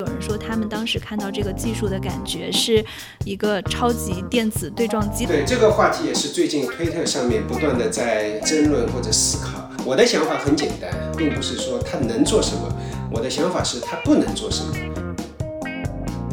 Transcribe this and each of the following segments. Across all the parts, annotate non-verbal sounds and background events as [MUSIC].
有人说他们当时看到这个技术的感觉是一个超级电子对撞机。对这个话题也是最近推特上面不断的在争论或者思考。我的想法很简单，并不是说它能做什么，我的想法是它不能做什么。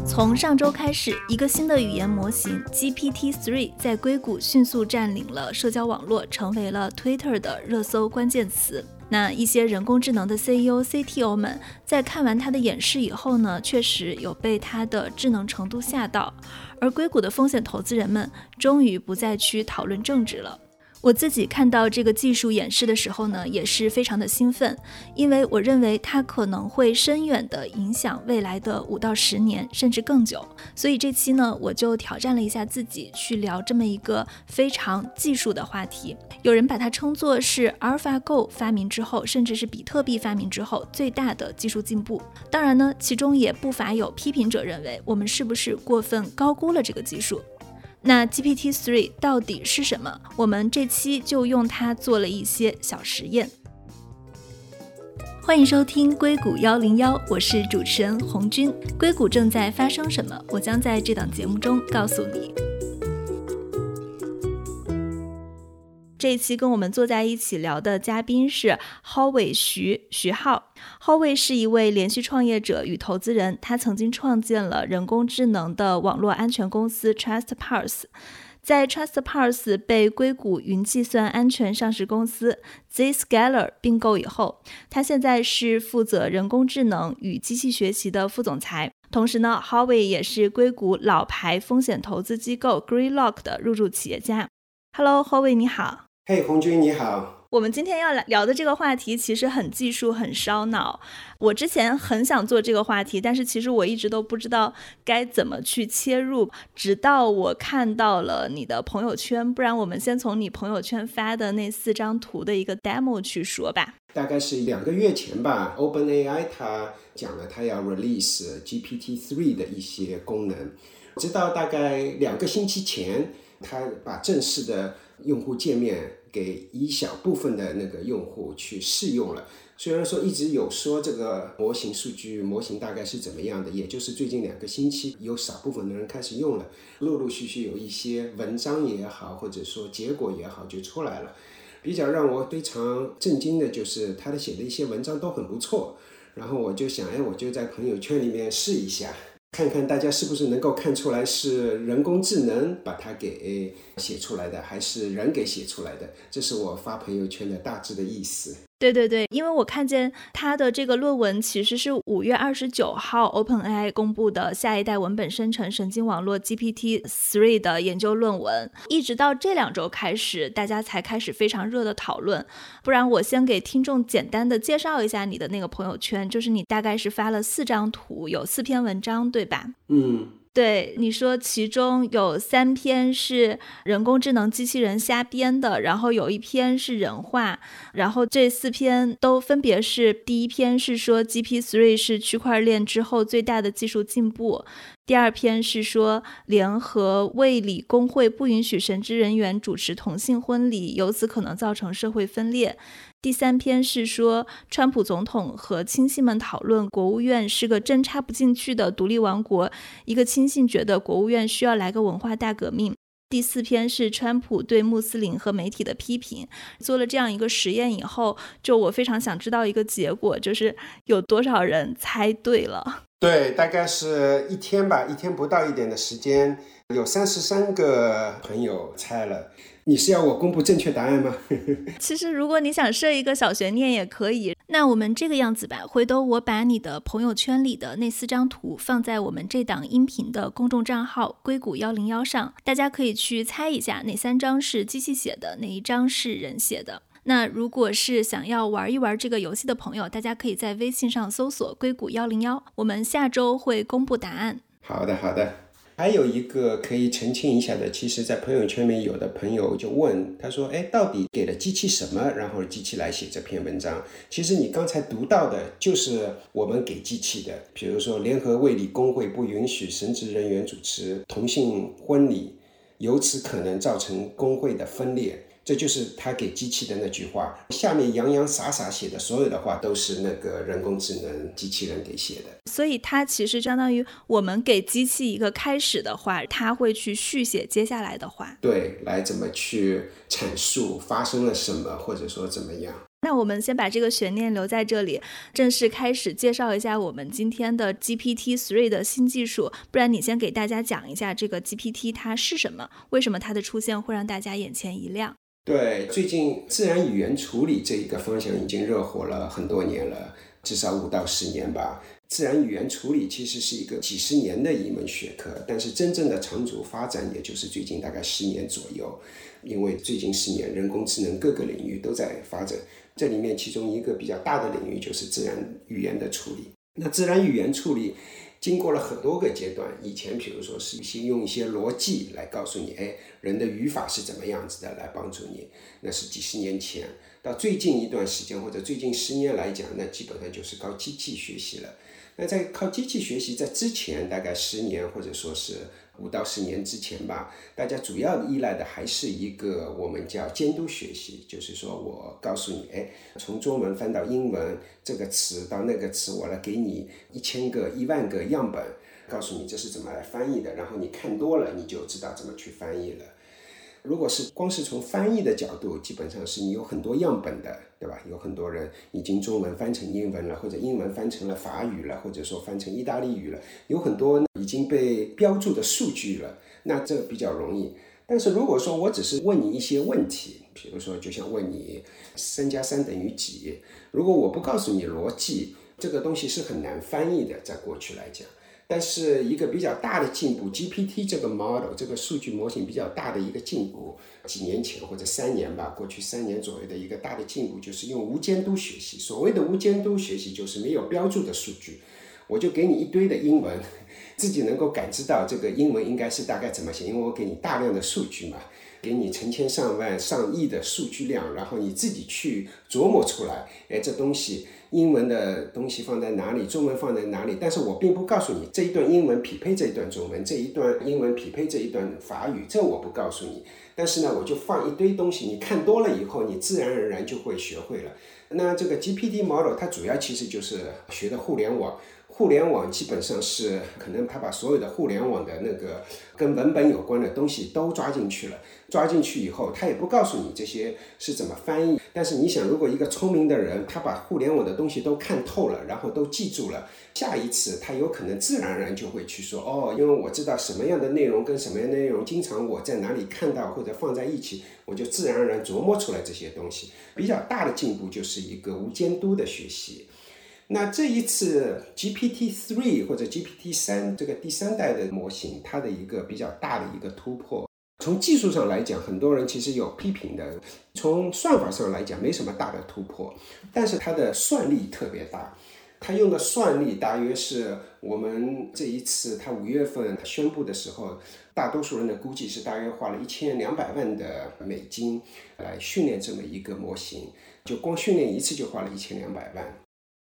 从上周开始，一个新的语言模型 GPT-3 在硅谷迅速占领了社交网络，成为了 Twitter 的热搜关键词。那一些人工智能的 CEO、CTO 们在看完他的演示以后呢，确实有被他的智能程度吓到。而硅谷的风险投资人们终于不再去讨论政治了。我自己看到这个技术演示的时候呢，也是非常的兴奋，因为我认为它可能会深远的影响未来的五到十年，甚至更久。所以这期呢，我就挑战了一下自己，去聊这么一个非常技术的话题。有人把它称作是 AlphaGo 发明之后，甚至是比特币发明之后最大的技术进步。当然呢，其中也不乏有批评者认为，我们是不是过分高估了这个技术？那 GPT-3 到底是什么？我们这期就用它做了一些小实验。欢迎收听硅谷幺零幺，我是主持人红军。硅谷正在发生什么？我将在这档节目中告诉你。这一期跟我们坐在一起聊的嘉宾是 Howey 徐徐浩。Howey 是一位连续创业者与投资人，他曾经创建了人工智能的网络安全公司 TrustParse。在 TrustParse 被硅谷云计算安全上市公司 Zscaler 并购以后，他现在是负责人工智能与机器学习的副总裁。同时呢，Howey 也是硅谷老牌风险投资机构 Greylock 的入驻企业家。Hello，Howie 你好。嘿，红军你好。我们今天要来聊的这个话题其实很技术，很烧脑。我之前很想做这个话题，但是其实我一直都不知道该怎么去切入，直到我看到了你的朋友圈。不然我们先从你朋友圈发的那四张图的一个 demo 去说吧。大概是两个月前吧，OpenAI 它讲了它要 release GPT-3 的一些功能，直到大概两个星期前，它把正式的。用户界面给一小部分的那个用户去试用了，虽然说一直有说这个模型数据模型大概是怎么样的，也就是最近两个星期有少部分的人开始用了，陆陆续续有一些文章也好，或者说结果也好就出来了。比较让我非常震惊的就是他的写的一些文章都很不错，然后我就想，哎，我就在朋友圈里面试一下。看看大家是不是能够看出来是人工智能把它给写出来的，还是人给写出来的？这是我发朋友圈的大致的意思。对对对，因为我看见他的这个论文其实是五月二十九号 OpenAI 公布的下一代文本生成神经网络 GPT-3 的研究论文，一直到这两周开始，大家才开始非常热的讨论。不然我先给听众简单的介绍一下你的那个朋友圈，就是你大概是发了四张图，有四篇文章，对吧？嗯。对你说，其中有三篇是人工智能机器人瞎编的，然后有一篇是人话，然后这四篇都分别是：第一篇是说 GPT-3 是区块链之后最大的技术进步；第二篇是说联合卫理工会不允许神职人员主持同性婚礼，由此可能造成社会分裂。第三篇是说，川普总统和亲信们讨论国务院是个针插不进去的独立王国。一个亲信觉得国务院需要来个文化大革命。第四篇是川普对穆斯林和媒体的批评。做了这样一个实验以后，就我非常想知道一个结果，就是有多少人猜对了？对，大概是一天吧，一天不到一点的时间，有三十三个朋友猜了。你是要我公布正确答案吗？[LAUGHS] 其实，如果你想设一个小悬念也可以。那我们这个样子吧，回头我把你的朋友圈里的那四张图放在我们这档音频的公众账号“硅谷幺零幺”上，大家可以去猜一下哪三张是机器写的，哪一张是人写的。那如果是想要玩一玩这个游戏的朋友，大家可以在微信上搜索“硅谷幺零幺”，我们下周会公布答案。好的，好的。还有一个可以澄清一下的，其实，在朋友圈里面，有的朋友就问他说：“哎，到底给了机器什么，然后机器来写这篇文章？”其实你刚才读到的就是我们给机器的，比如说，联合卫理工会不允许神职人员主持同性婚礼，由此可能造成工会的分裂。这就是他给机器的那句话。下面洋洋洒洒写的所有的话，都是那个人工智能机器人给写的。所以它其实相当于我们给机器一个开始的话，它会去续写接下来的话。对，来怎么去阐述发生了什么，或者说怎么样。那我们先把这个悬念留在这里，正式开始介绍一下我们今天的 GPT Three 的新技术。不然你先给大家讲一下这个 GPT 它是什么，为什么它的出现会让大家眼前一亮？对，最近自然语言处理这一个方向已经热火了很多年了，至少五到十年吧。自然语言处理其实是一个几十年的一门学科，但是真正的长足发展也就是最近大概十年左右，因为最近十年人工智能各个领域都在发展。这里面其中一个比较大的领域就是自然语言的处理。那自然语言处理经过了很多个阶段，以前比如说是先用一些逻辑来告诉你，哎，人的语法是怎么样子的，来帮助你，那是几十年前。到最近一段时间或者最近十年来讲，那基本上就是靠机器学习了。那在靠机器学习，在之前大概十年或者说是。五到十年之前吧，大家主要依赖的还是一个我们叫监督学习，就是说我告诉你，哎，从中文翻到英文这个词到那个词，我来给你一千个、一万个样本，告诉你这是怎么来翻译的，然后你看多了，你就知道怎么去翻译了。如果是光是从翻译的角度，基本上是你有很多样本的，对吧？有很多人已经中文翻成英文了，或者英文翻成了法语了，或者说翻成意大利语了，有很多已经被标注的数据了，那这比较容易。但是如果说我只是问你一些问题，比如说就像问你三加三等于几，如果我不告诉你逻辑，这个东西是很难翻译的，在过去来讲。但是一个比较大的进步，GPT 这个 model 这个数据模型比较大的一个进步，几年前或者三年吧，过去三年左右的一个大的进步，就是用无监督学习。所谓的无监督学习，就是没有标注的数据，我就给你一堆的英文，[LAUGHS] 自己能够感知到这个英文应该是大概怎么写，因为我给你大量的数据嘛，给你成千上万、上亿的数据量，然后你自己去琢磨出来，哎，这东西。英文的东西放在哪里，中文放在哪里？但是我并不告诉你这一段英文匹配这一段中文，这一段英文匹配这一段法语，这我不告诉你。但是呢，我就放一堆东西，你看多了以后，你自然而然就会学会了。那这个 GPT model 它主要其实就是学的互联网。互联网基本上是可能他把所有的互联网的那个跟文本有关的东西都抓进去了，抓进去以后，他也不告诉你这些是怎么翻译。但是你想，如果一个聪明的人，他把互联网的东西都看透了，然后都记住了，下一次他有可能自然而然就会去说，哦，因为我知道什么样的内容跟什么样的内容经常我在哪里看到或者放在一起，我就自然而然琢磨出来这些东西。比较大的进步就是一个无监督的学习。那这一次 GPT three 或者 GPT 三这个第三代的模型，它的一个比较大的一个突破，从技术上来讲，很多人其实有批评的；从算法上来讲，没什么大的突破，但是它的算力特别大。它用的算力大约是我们这一次它五月份宣布的时候，大多数人的估计是大约花了一千两百万的美金来训练这么一个模型，就光训练一次就花了一千两百万。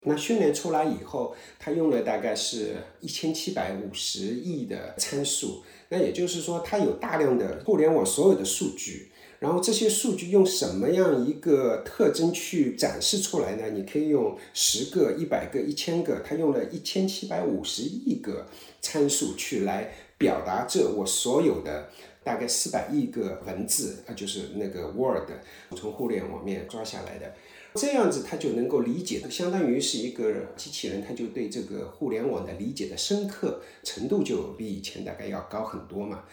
那训练出来以后，它用了大概是一千七百五十亿的参数。那也就是说，它有大量的互联网所有的数据。然后这些数据用什么样一个特征去展示出来呢？你可以用十个、一百个、一千个。它用了一千七百五十亿个参数去来表达这我所有的大概四百亿个文字啊，就是那个 Word 从互联网面抓下来的。这样子，他就能够理解，相当于是一个机器人，他就对这个互联网的理解的深刻程度就比以前大概要高很多嘛。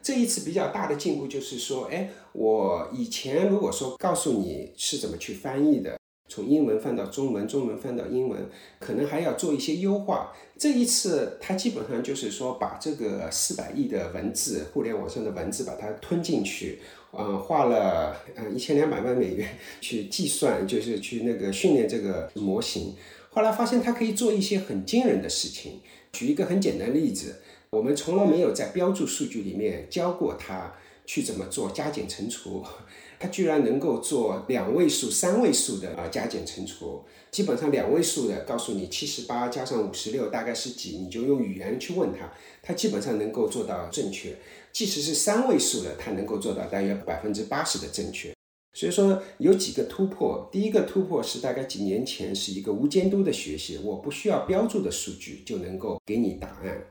这一次比较大的进步就是说，哎，我以前如果说告诉你是怎么去翻译的。从英文翻到中文，中文翻到英文，可能还要做一些优化。这一次，它基本上就是说，把这个四百亿的文字，互联网上的文字，把它吞进去，嗯，花了嗯一千两百万美元去计算，就是去那个训练这个模型。后来发现它可以做一些很惊人的事情。举一个很简单的例子，我们从来没有在标注数据里面教过它去怎么做加减乘除。它居然能够做两位数、三位数的啊加减乘除，基本上两位数的告诉你七十八加上五十六大概是几，你就用语言去问他，它基本上能够做到正确。即使是三位数的，它能够做到大约百分之八十的正确。所以说有几个突破，第一个突破是大概几年前是一个无监督的学习，我不需要标注的数据就能够给你答案，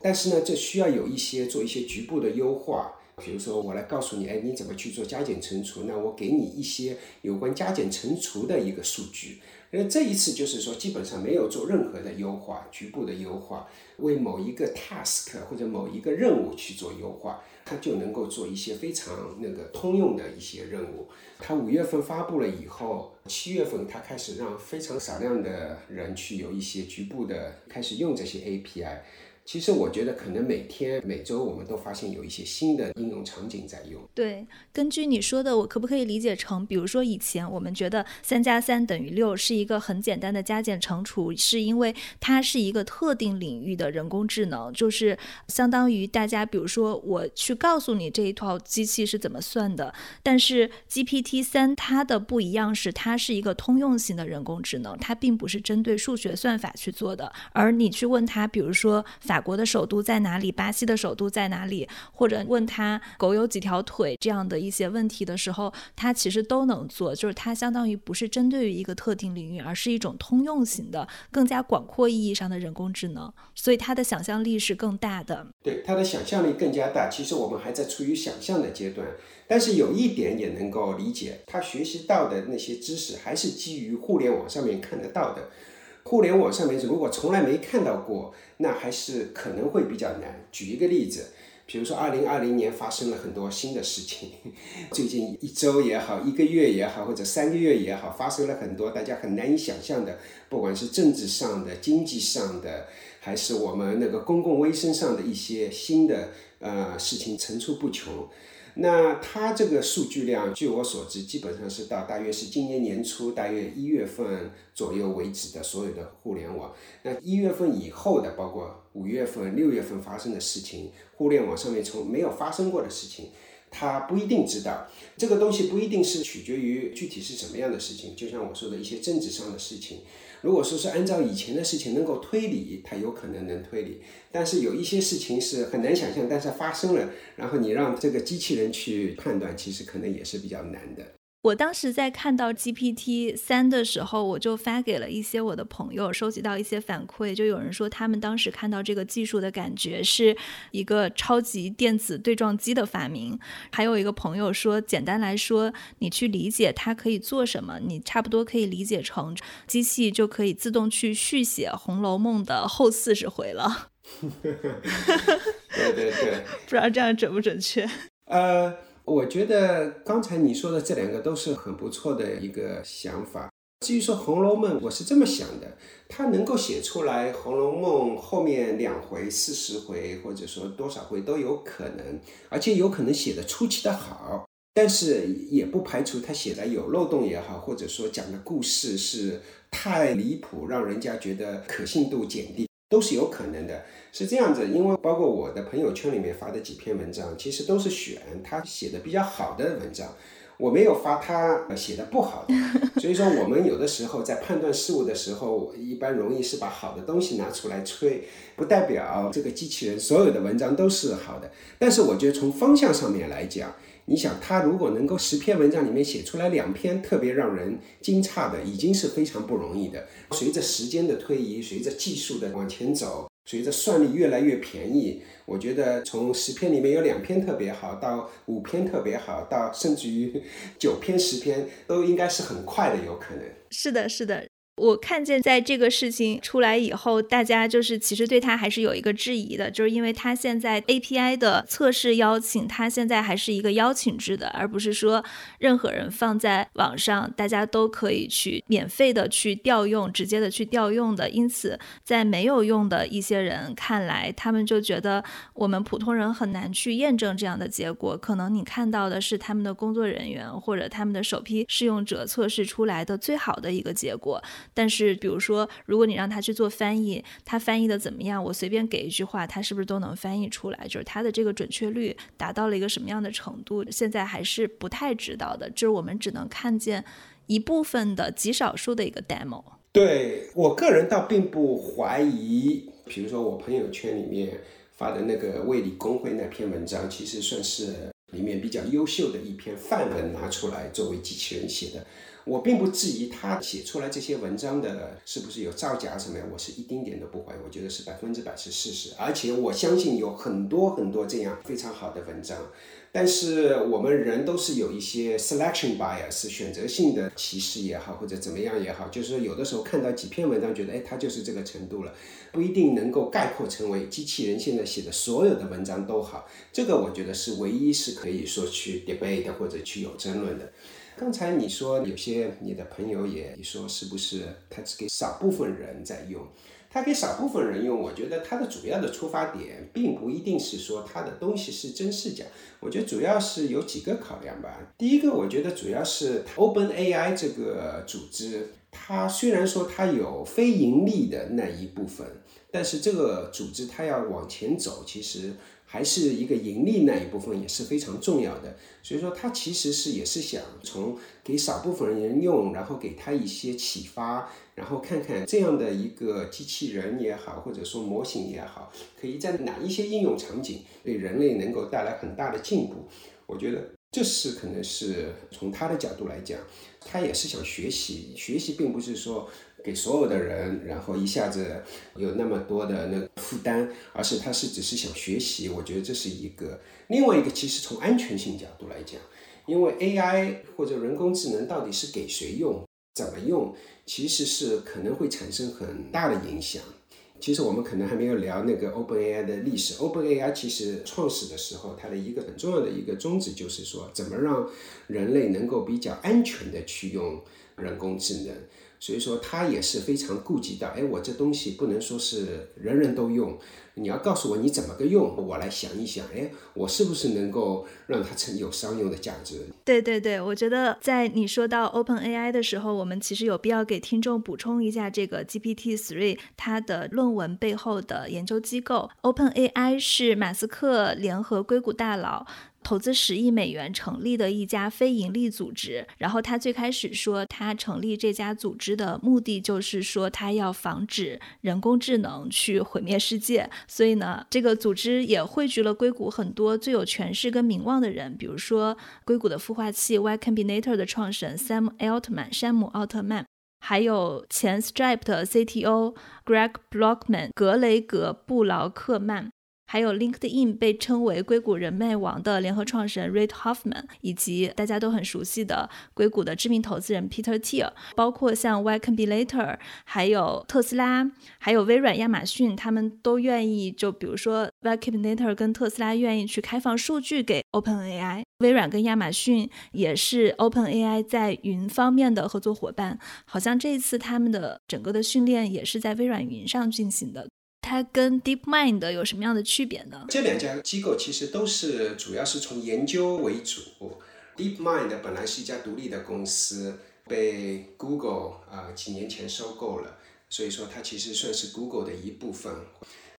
但是呢，这需要有一些做一些局部的优化。比如说，我来告诉你，哎，你怎么去做加减乘除？那我给你一些有关加减乘除的一个数据。那这一次就是说，基本上没有做任何的优化，局部的优化，为某一个 task 或者某一个任务去做优化，它就能够做一些非常那个通用的一些任务。它五月份发布了以后，七月份它开始让非常少量的人去有一些局部的开始用这些 API。其实我觉得，可能每天、每周我们都发现有一些新的应用场景在用。对，根据你说的，我可不可以理解成，比如说以前我们觉得三加三等于六是一个很简单的加减乘除，是因为它是一个特定领域的人工智能，就是相当于大家，比如说我去告诉你这一套机器是怎么算的。但是 GPT 三它的不一样是，它是一个通用型的人工智能，它并不是针对数学算法去做的。而你去问它，比如说法。法国的首都在哪里？巴西的首都在哪里？或者问他狗有几条腿这样的一些问题的时候，他其实都能做。就是它相当于不是针对于一个特定领域，而是一种通用型的、更加广阔意义上的人工智能。所以他的想象力是更大的。对，他的想象力更加大。其实我们还在处于想象的阶段，但是有一点也能够理解，他学习到的那些知识还是基于互联网上面看得到的。互联网上面如果从来没看到过，那还是可能会比较难。举一个例子，比如说二零二零年发生了很多新的事情，[LAUGHS] 最近一周也好，一个月也好，或者三个月也好，发生了很多大家很难以想象的，不管是政治上的、经济上的，还是我们那个公共卫生上的一些新的呃事情层出不穷。那它这个数据量，据我所知，基本上是到大约是今年年初，大约一月份左右为止的所有的互联网。那一月份以后的，包括五月份、六月份发生的事情，互联网上面从没有发生过的事情。他不一定知道这个东西，不一定是取决于具体是什么样的事情。就像我说的一些政治上的事情，如果说是按照以前的事情能够推理，它有可能能推理。但是有一些事情是很难想象，但是发生了，然后你让这个机器人去判断，其实可能也是比较难的。我当时在看到 GPT 三的时候，我就发给了一些我的朋友，收集到一些反馈，就有人说他们当时看到这个技术的感觉是一个超级电子对撞机的发明。还有一个朋友说，简单来说，你去理解它可以做什么，你差不多可以理解成机器就可以自动去续写《红楼梦》的后四十回了。对 [LAUGHS] 对对，[LAUGHS] 不知道这样准不准确？呃。我觉得刚才你说的这两个都是很不错的一个想法。至于说《红楼梦》，我是这么想的：它能够写出来《红楼梦》后面两回、四十回，或者说多少回都有可能，而且有可能写的出奇的好。但是也不排除他写的有漏洞也好，或者说讲的故事是太离谱，让人家觉得可信度减低。都是有可能的，是这样子，因为包括我的朋友圈里面发的几篇文章，其实都是选他写的比较好的文章，我没有发他写的不好的，所以说我们有的时候在判断事物的时候，一般容易是把好的东西拿出来吹，不代表这个机器人所有的文章都是好的，但是我觉得从方向上面来讲。你想，他如果能够十篇文章里面写出来两篇特别让人惊诧的，已经是非常不容易的。随着时间的推移，随着技术的往前走，随着算力越来越便宜，我觉得从十篇里面有两篇特别好，到五篇特别好，到甚至于九篇、十篇，都应该是很快的，有可能。是的，是的。我看见在这个事情出来以后，大家就是其实对他还是有一个质疑的，就是因为他现在 API 的测试邀请，他现在还是一个邀请制的，而不是说任何人放在网上，大家都可以去免费的去调用，直接的去调用的。因此，在没有用的一些人看来，他们就觉得我们普通人很难去验证这样的结果。可能你看到的是他们的工作人员或者他们的首批试用者测试出来的最好的一个结果。但是，比如说，如果你让他去做翻译，他翻译的怎么样？我随便给一句话，他是不是都能翻译出来？就是他的这个准确率达到了一个什么样的程度？现在还是不太知道的，就是我们只能看见一部分的极少数的一个 demo。对我个人倒并不怀疑，比如说我朋友圈里面发的那个卫理公会那篇文章，其实算是里面比较优秀的一篇范文拿出来作为机器人写的。我并不质疑他写出来这些文章的是不是有造假什么呀，我是一丁点都不怀疑，我觉得是百分之百是事实，而且我相信有很多很多这样非常好的文章。但是我们人都是有一些 selection bias，选择性的歧视也好，或者怎么样也好，就是说有的时候看到几篇文章，觉得哎，它就是这个程度了，不一定能够概括成为机器人现在写的所有的文章都好。这个我觉得是唯一是可以说去 debate 或者去有争论的。刚才你说有些你的朋友也你说是不是他只给少部分人在用？他给少部分人用，我觉得他的主要的出发点并不一定是说他的东西是真是假。我觉得主要是有几个考量吧。第一个，我觉得主要是 Open AI 这个组织，它虽然说它有非盈利的那一部分，但是这个组织它要往前走，其实。还是一个盈利那一部分也是非常重要的，所以说他其实是也是想从给少部分人用，然后给他一些启发，然后看看这样的一个机器人也好，或者说模型也好，可以在哪一些应用场景对人类能够带来很大的进步。我觉得这是可能是从他的角度来讲，他也是想学习，学习并不是说。给所有的人，然后一下子有那么多的那个负担，而是他是只是想学习，我觉得这是一个。另外一个，其实从安全性角度来讲，因为 AI 或者人工智能到底是给谁用、怎么用，其实是可能会产生很大的影响。其实我们可能还没有聊那个 OpenAI 的历史。OpenAI 其实创始的时候，它的一个很重要的一个宗旨就是说，怎么让人类能够比较安全的去用人工智能。所以说他也是非常顾及到，哎，我这东西不能说是人人都用，你要告诉我你怎么个用，我来想一想，哎，我是不是能够让它成有商用的价值？对对对，我觉得在你说到 Open AI 的时候，我们其实有必要给听众补充一下这个 GPT Three 它的论文背后的研究机构。Open AI 是马斯克联合硅谷大佬。投资十亿美元成立的一家非盈利组织，然后他最开始说，他成立这家组织的目的就是说，他要防止人工智能去毁灭世界。所以呢，这个组织也汇聚了硅谷很多最有权势跟名望的人，比如说硅谷的孵化器 Y Combinator 的创始人 Sam Altman 山姆奥特曼，还有前 Stripe 的 CTO Greg Blockman 格雷格布劳克曼。还有 LinkedIn 被称为硅谷人脉王的联合创始人 Reid Hoffman，以及大家都很熟悉的硅谷的知名投资人 Peter Thiel，包括像 Y Combinator，还有特斯拉，还有微软、亚马逊，他们都愿意，就比如说 Y Combinator 跟特斯拉愿意去开放数据给 OpenAI，微软跟亚马逊也是 OpenAI 在云方面的合作伙伴，好像这一次他们的整个的训练也是在微软云上进行的。它跟 DeepMind 有什么样的区别呢？这两家机构其实都是主要是从研究为主。DeepMind 本来是一家独立的公司，被 Google 啊几年前收购了，所以说它其实算是 Google 的一部分。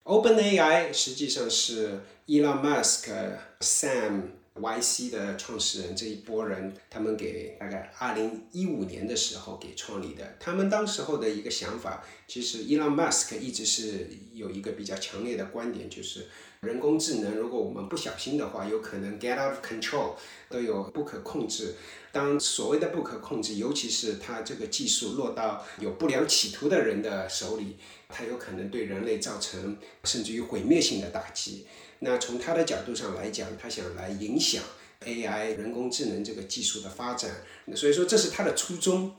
OpenAI 实际上是 Elon Musk、Sam。YC 的创始人这一波人，他们给大概二零一五年的时候给创立的。他们当时候的一个想法，其实 Elon Musk 一直是有一个比较强烈的观点，就是人工智能如果我们不小心的话，有可能 get out of control，都有不可控制。当所谓的不可控制，尤其是它这个技术落到有不良企图的人的手里，它有可能对人类造成甚至于毁灭性的打击。那从他的角度上来讲，他想来影响 AI 人工智能这个技术的发展，所以说这是他的初衷。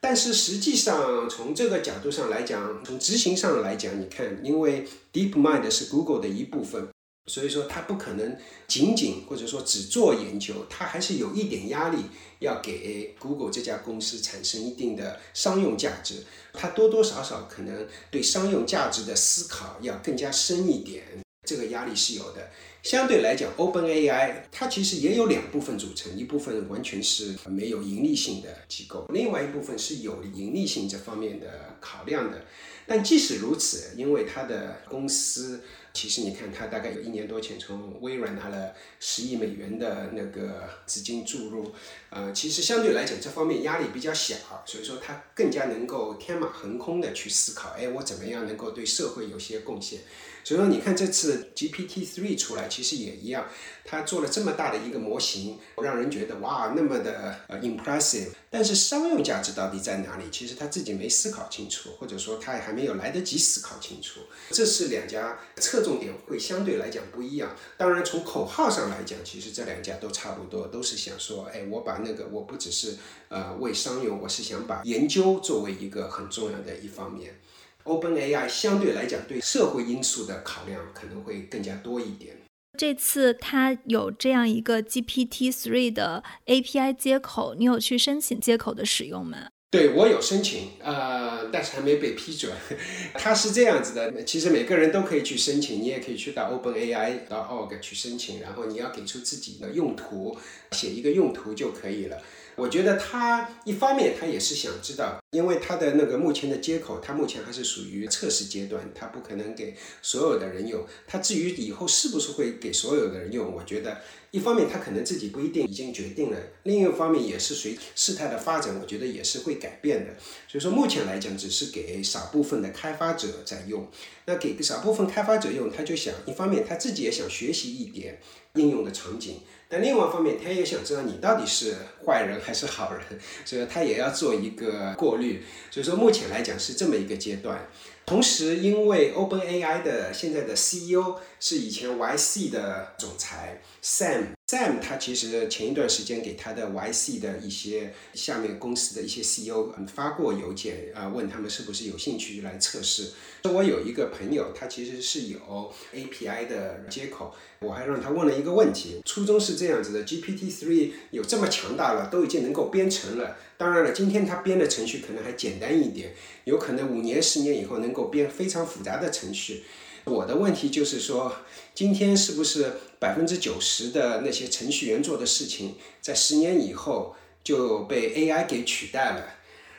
但是实际上从这个角度上来讲，从执行上来讲，你看，因为 DeepMind 是 Google 的一部分，所以说它不可能仅仅或者说只做研究，它还是有一点压力，要给 Google 这家公司产生一定的商用价值。它多多少少可能对商用价值的思考要更加深一点。这个压力是有的。相对来讲，OpenAI 它其实也有两部分组成，一部分完全是没有盈利性的机构，另外一部分是有盈利性这方面的考量的。但即使如此，因为它的公司其实你看，它大概有一年多前从微软拿了十亿美元的那个资金注入，呃，其实相对来讲这方面压力比较小，所以说他更加能够天马行空的去思考，哎，我怎么样能够对社会有些贡献。所以说，你看这次 GPT three 出来，其实也一样，他做了这么大的一个模型，让人觉得哇，那么的呃 impressive。但是商用价值到底在哪里？其实他自己没思考清楚，或者说他也还没有来得及思考清楚。这是两家侧重点会相对来讲不一样。当然，从口号上来讲，其实这两家都差不多，都是想说，哎，我把那个我不只是呃为商用，我是想把研究作为一个很重要的一方面。OpenAI 相对来讲对社会因素的考量可能会更加多一点。这次它有这样一个 GPT-3 的 API 接口，你有去申请接口的使用吗？对我有申请，呃，但是还没被批准。[LAUGHS] 他是这样子的，其实每个人都可以去申请，你也可以去到 OpenAI 到 org 去申请，然后你要给出自己的用途，写一个用途就可以了。我觉得他一方面他也是想知道，因为他的那个目前的接口，他目前还是属于测试阶段，他不可能给所有的人用。他至于以后是不是会给所有的人用，我觉得一方面他可能自己不一定已经决定了，另一方面也是随事态的发展，我觉得也是会改变的。所以说目前来讲，只是给少部分的开发者在用。那给少部分开发者用，他就想一方面他自己也想学习一点应用的场景。但另外一方面，他也想知道你到底是坏人还是好人，所以他也要做一个过滤。所以说，目前来讲是这么一个阶段。同时，因为 OpenAI 的现在的 CEO 是以前 YC 的总裁 Sam，Sam 他其实前一段时间给他的 YC 的一些下面公司的一些 CEO 发过邮件啊，问他们是不是有兴趣来测试。我有一个朋友，他其实是有 API 的接口。我还让他问了一个问题，初衷是这样子的：GPT-3 有这么强大了，都已经能够编程了。当然了，今天他编的程序可能还简单一点，有可能五年、十年以后能能够编非常复杂的程序。我的问题就是说，今天是不是百分之九十的那些程序员做的事情，在十年以后就被 AI 给取代了？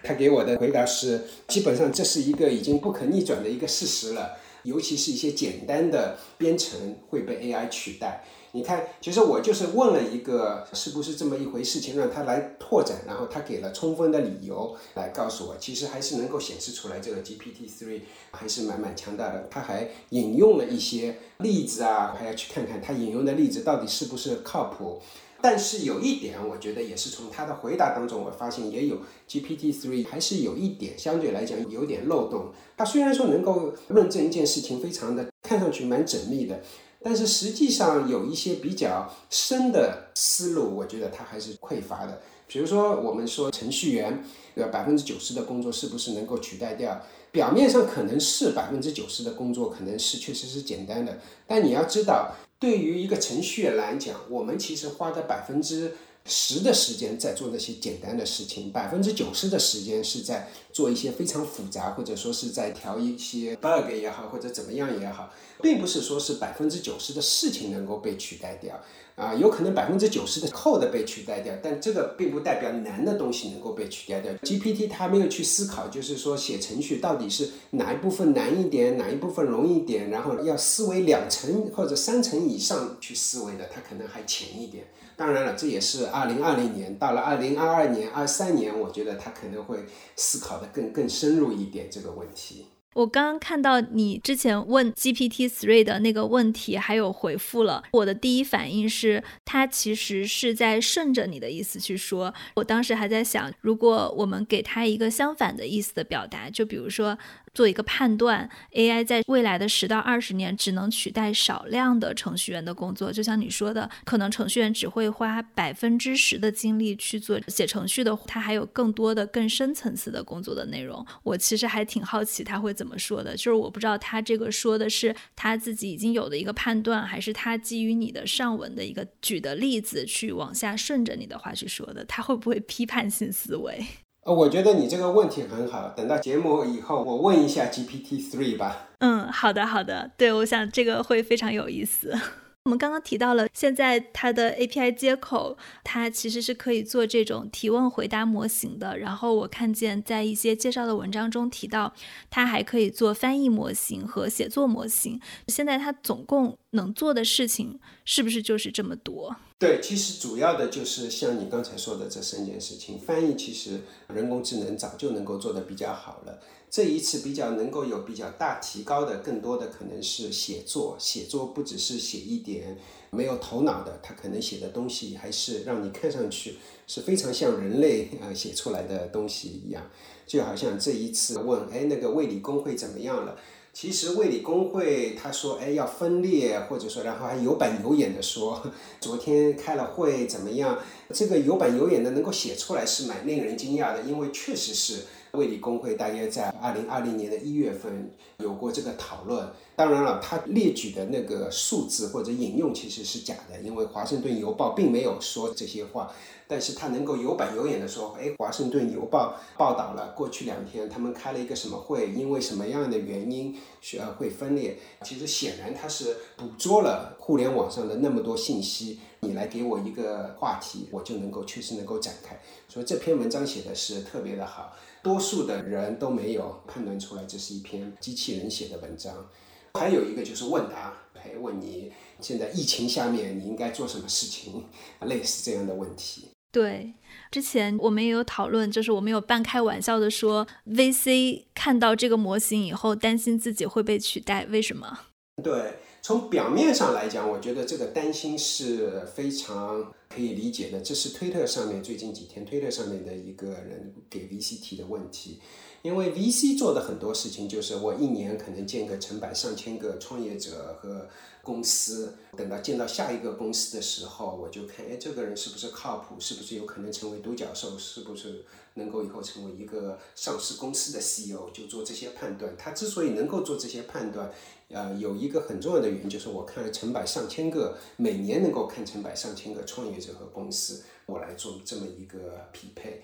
他给我的回答是，基本上这是一个已经不可逆转的一个事实了。尤其是一些简单的编程会被 AI 取代。你看，其实我就是问了一个是不是这么一回事情，让他来拓展，然后他给了充分的理由来告诉我，其实还是能够显示出来这个 GPT-3 还是蛮蛮强大的。他还引用了一些例子啊，还要去看看他引用的例子到底是不是靠谱。但是有一点，我觉得也是从他的回答当中，我发现也有 GPT-3 还是有一点相对来讲有点漏洞。它虽然说能够论证一件事情，非常的看上去蛮缜密的，但是实际上有一些比较深的思路，我觉得它还是匮乏的。比如说，我们说程序员，呃，百分之九十的工作是不是能够取代掉？表面上可能是百分之九十的工作可能是确实是简单的，但你要知道。对于一个程序员来讲，我们其实花的百分之十的时间在做那些简单的事情，百分之九十的时间是在做一些非常复杂，或者说是在调一些 bug 也好，或者怎么样也好，并不是说是百分之九十的事情能够被取代掉。啊，有可能百分之九十的 code 被取代掉，但这个并不代表难的东西能够被取代掉。GPT 它没有去思考，就是说写程序到底是哪一部分难一点，哪一部分容易一点，然后要思维两层或者三层以上去思维的，它可能还浅一点。当然了，这也是二零二零年到了二零二二年、二三年，我觉得他可能会思考的更更深入一点这个问题。我刚刚看到你之前问 GPT Three 的那个问题，还有回复了。我的第一反应是，它其实是在顺着你的意思去说。我当时还在想，如果我们给它一个相反的意思的表达，就比如说。做一个判断，AI 在未来的十到二十年只能取代少量的程序员的工作。就像你说的，可能程序员只会花百分之十的精力去做写程序的，他还有更多的更深层次的工作的内容。我其实还挺好奇他会怎么说的，就是我不知道他这个说的是他自己已经有的一个判断，还是他基于你的上文的一个举的例子去往下顺着你的话去说的。他会不会批判性思维？呃，我觉得你这个问题很好。等到节目以后，我问一下 GPT Three 吧。嗯，好的，好的。对，我想这个会非常有意思。我们刚刚提到了，现在它的 API 接口，它其实是可以做这种提问回答模型的。然后我看见在一些介绍的文章中提到，它还可以做翻译模型和写作模型。现在它总共能做的事情是不是就是这么多？对，其实主要的就是像你刚才说的这三件事情。翻译其实人工智能早就能够做得比较好了。这一次比较能够有比较大提高的，更多的可能是写作。写作不只是写一点没有头脑的，他可能写的东西还是让你看上去是非常像人类呃写出来的东西一样。就好像这一次问，哎，那个卫理公会怎么样了？其实卫理公会他说，哎，要分裂，或者说然后还有板有眼的说，[LAUGHS] 昨天开了会怎么样？这个有板有眼的能够写出来是蛮令人惊讶的，因为确实是。卫理公会大约在二零二零年的一月份有过这个讨论。当然了，他列举的那个数字或者引用其实是假的，因为《华盛顿邮报》并没有说这些话。但是他能够有板有眼的说：“哎，《华盛顿邮报》报道了过去两天他们开了一个什么会，因为什么样的原因学会分裂。”其实显然他是捕捉了互联网上的那么多信息。你来给我一个话题，我就能够确实能够展开。所以这篇文章写的是特别的好。多数的人都没有判断出来这是一篇机器人写的文章。还有一个就是问答，哎问你现在疫情下面你应该做什么事情，类似这样的问题。对，之前我们也有讨论，就是我们有半开玩笑的说，VC 看到这个模型以后，担心自己会被取代，为什么？对。从表面上来讲，我觉得这个担心是非常可以理解的。这是推特上面最近几天推特上面的一个人给 VC 提的问题。因为 VC 做的很多事情就是我一年可能见个成百上千个创业者和公司，等到见到下一个公司的时候，我就看，哎，这个人是不是靠谱，是不是有可能成为独角兽，是不是能够以后成为一个上市公司的 CEO，就做这些判断。他之所以能够做这些判断。呃，有一个很重要的原因就是，我看了成百上千个，每年能够看成百上千个创业者和公司，我来做这么一个匹配。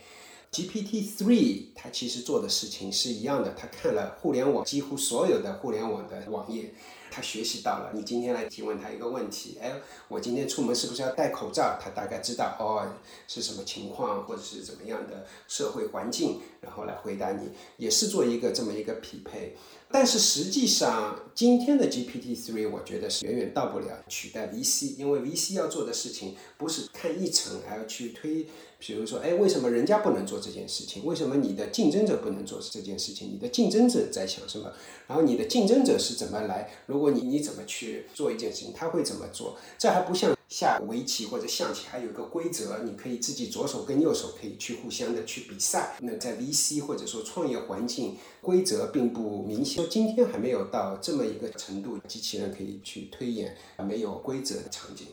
GPT three 它其实做的事情是一样的，它看了互联网几乎所有的互联网的网页。他学习到了，你今天来提问他一个问题，哎，我今天出门是不是要戴口罩？他大概知道哦是什么情况，或者是怎么样的社会环境，然后来回答你，也是做一个这么一个匹配。但是实际上，今天的 GPT three 我觉得是远远到不了取代 VC，因为 VC 要做的事情不是看一层，还要去推。比如说，哎，为什么人家不能做这件事情？为什么你的竞争者不能做这件事情？你的竞争者在想什么？然后你的竞争者是怎么来？如果你你怎么去做一件事情，他会怎么做？这还不像下围棋或者象棋，还有一个规则，你可以自己左手跟右手可以去互相的去比赛。那在 VC 或者说创业环境，规则并不明显。今天还没有到这么一个程度，机器人可以去推演没有规则的场景。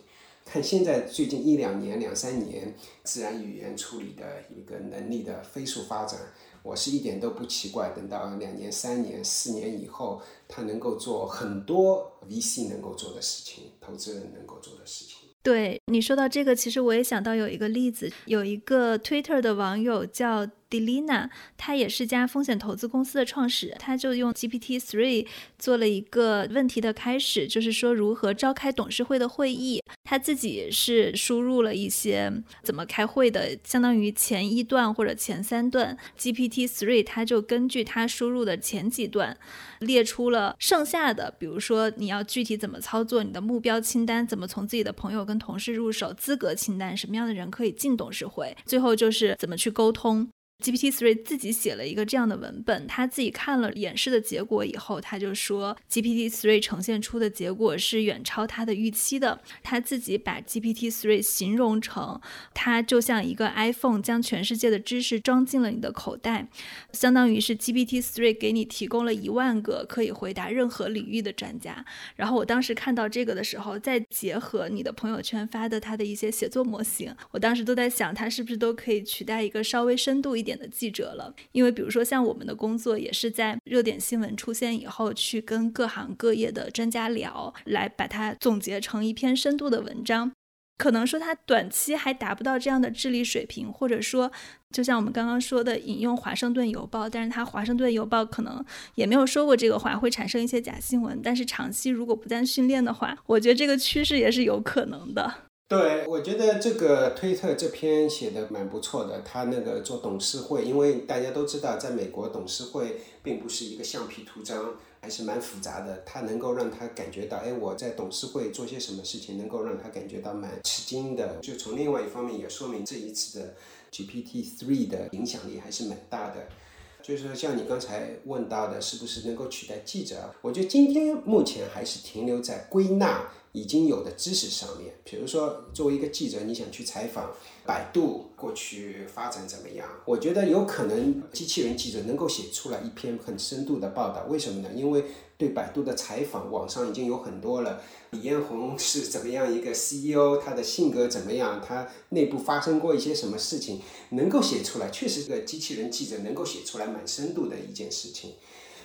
看现在最近一两年、两三年自然语言处理的一个能力的飞速发展，我是一点都不奇怪。等到两年、三年、四年以后，它能够做很多 VC 能够做的事情，投资人能够做的事情。对你说到这个，其实我也想到有一个例子，有一个 Twitter 的网友叫。Delina，他也是家风险投资公司的创始人，他就用 GPT Three 做了一个问题的开始，就是说如何召开董事会的会议。他自己是输入了一些怎么开会的，相当于前一段或者前三段。GPT Three 他就根据他输入的前几段，列出了剩下的，比如说你要具体怎么操作，你的目标清单怎么从自己的朋友跟同事入手，资格清单什么样的人可以进董事会，最后就是怎么去沟通。GPT Three 自己写了一个这样的文本，他自己看了演示的结果以后，他就说 GPT Three 呈现出的结果是远超他的预期的。他自己把 GPT Three 形容成，它就像一个 iPhone，将全世界的知识装进了你的口袋，相当于是 GPT Three 给你提供了一万个可以回答任何领域的专家。然后我当时看到这个的时候，再结合你的朋友圈发的他的一些写作模型，我当时都在想，他是不是都可以取代一个稍微深度一。点的记者了，因为比如说像我们的工作也是在热点新闻出现以后，去跟各行各业的专家聊，来把它总结成一篇深度的文章。可能说它短期还达不到这样的智力水平，或者说，就像我们刚刚说的，引用《华盛顿邮报》，但是它《华盛顿邮报》可能也没有说过这个话，会产生一些假新闻。但是长期如果不断训练的话，我觉得这个趋势也是有可能的。对，我觉得这个推特这篇写的蛮不错的。他那个做董事会，因为大家都知道，在美国董事会并不是一个橡皮图章，还是蛮复杂的。他能够让他感觉到，哎，我在董事会做些什么事情，能够让他感觉到蛮吃惊的。就从另外一方面也说明这一次的 GPT three 的影响力还是蛮大的。就是说，像你刚才问到的，是不是能够取代记者？我觉得今天目前还是停留在归纳。已经有的知识上面，比如说作为一个记者，你想去采访百度过去发展怎么样？我觉得有可能机器人记者能够写出来一篇很深度的报道。为什么呢？因为对百度的采访，网上已经有很多了。李彦宏是怎么样一个 CEO？他的性格怎么样？他内部发生过一些什么事情？能够写出来，确实这个机器人记者能够写出来蛮深度的一件事情。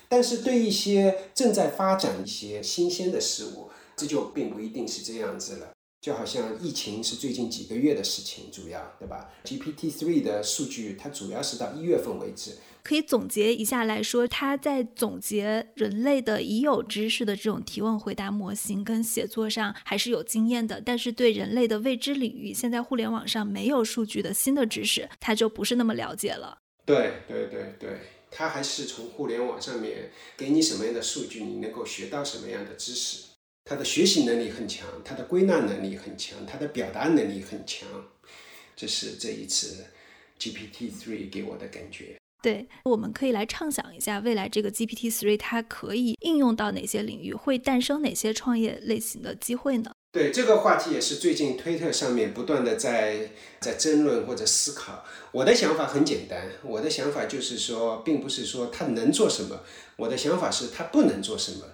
但是对一些正在发展一些新鲜的事物，这就并不一定是这样子了，就好像疫情是最近几个月的事情，主要对吧？GPT three 的数据它主要是到一月份为止。可以总结一下来说，它在总结人类的已有知识的这种提问回答模型跟写作上还是有经验的，但是对人类的未知领域，现在互联网上没有数据的新的知识，它就不是那么了解了。对对对对，它还是从互联网上面给你什么样的数据，你能够学到什么样的知识。他的学习能力很强，他的归纳能力很强，他的表达能力很强，这是这一次 GPT three 给我的感觉。对，我们可以来畅想一下，未来这个 GPT three 它可以应用到哪些领域，会诞生哪些创业类型的机会呢？对这个话题也是最近推特上面不断的在在争论或者思考。我的想法很简单，我的想法就是说，并不是说它能做什么，我的想法是它不能做什么。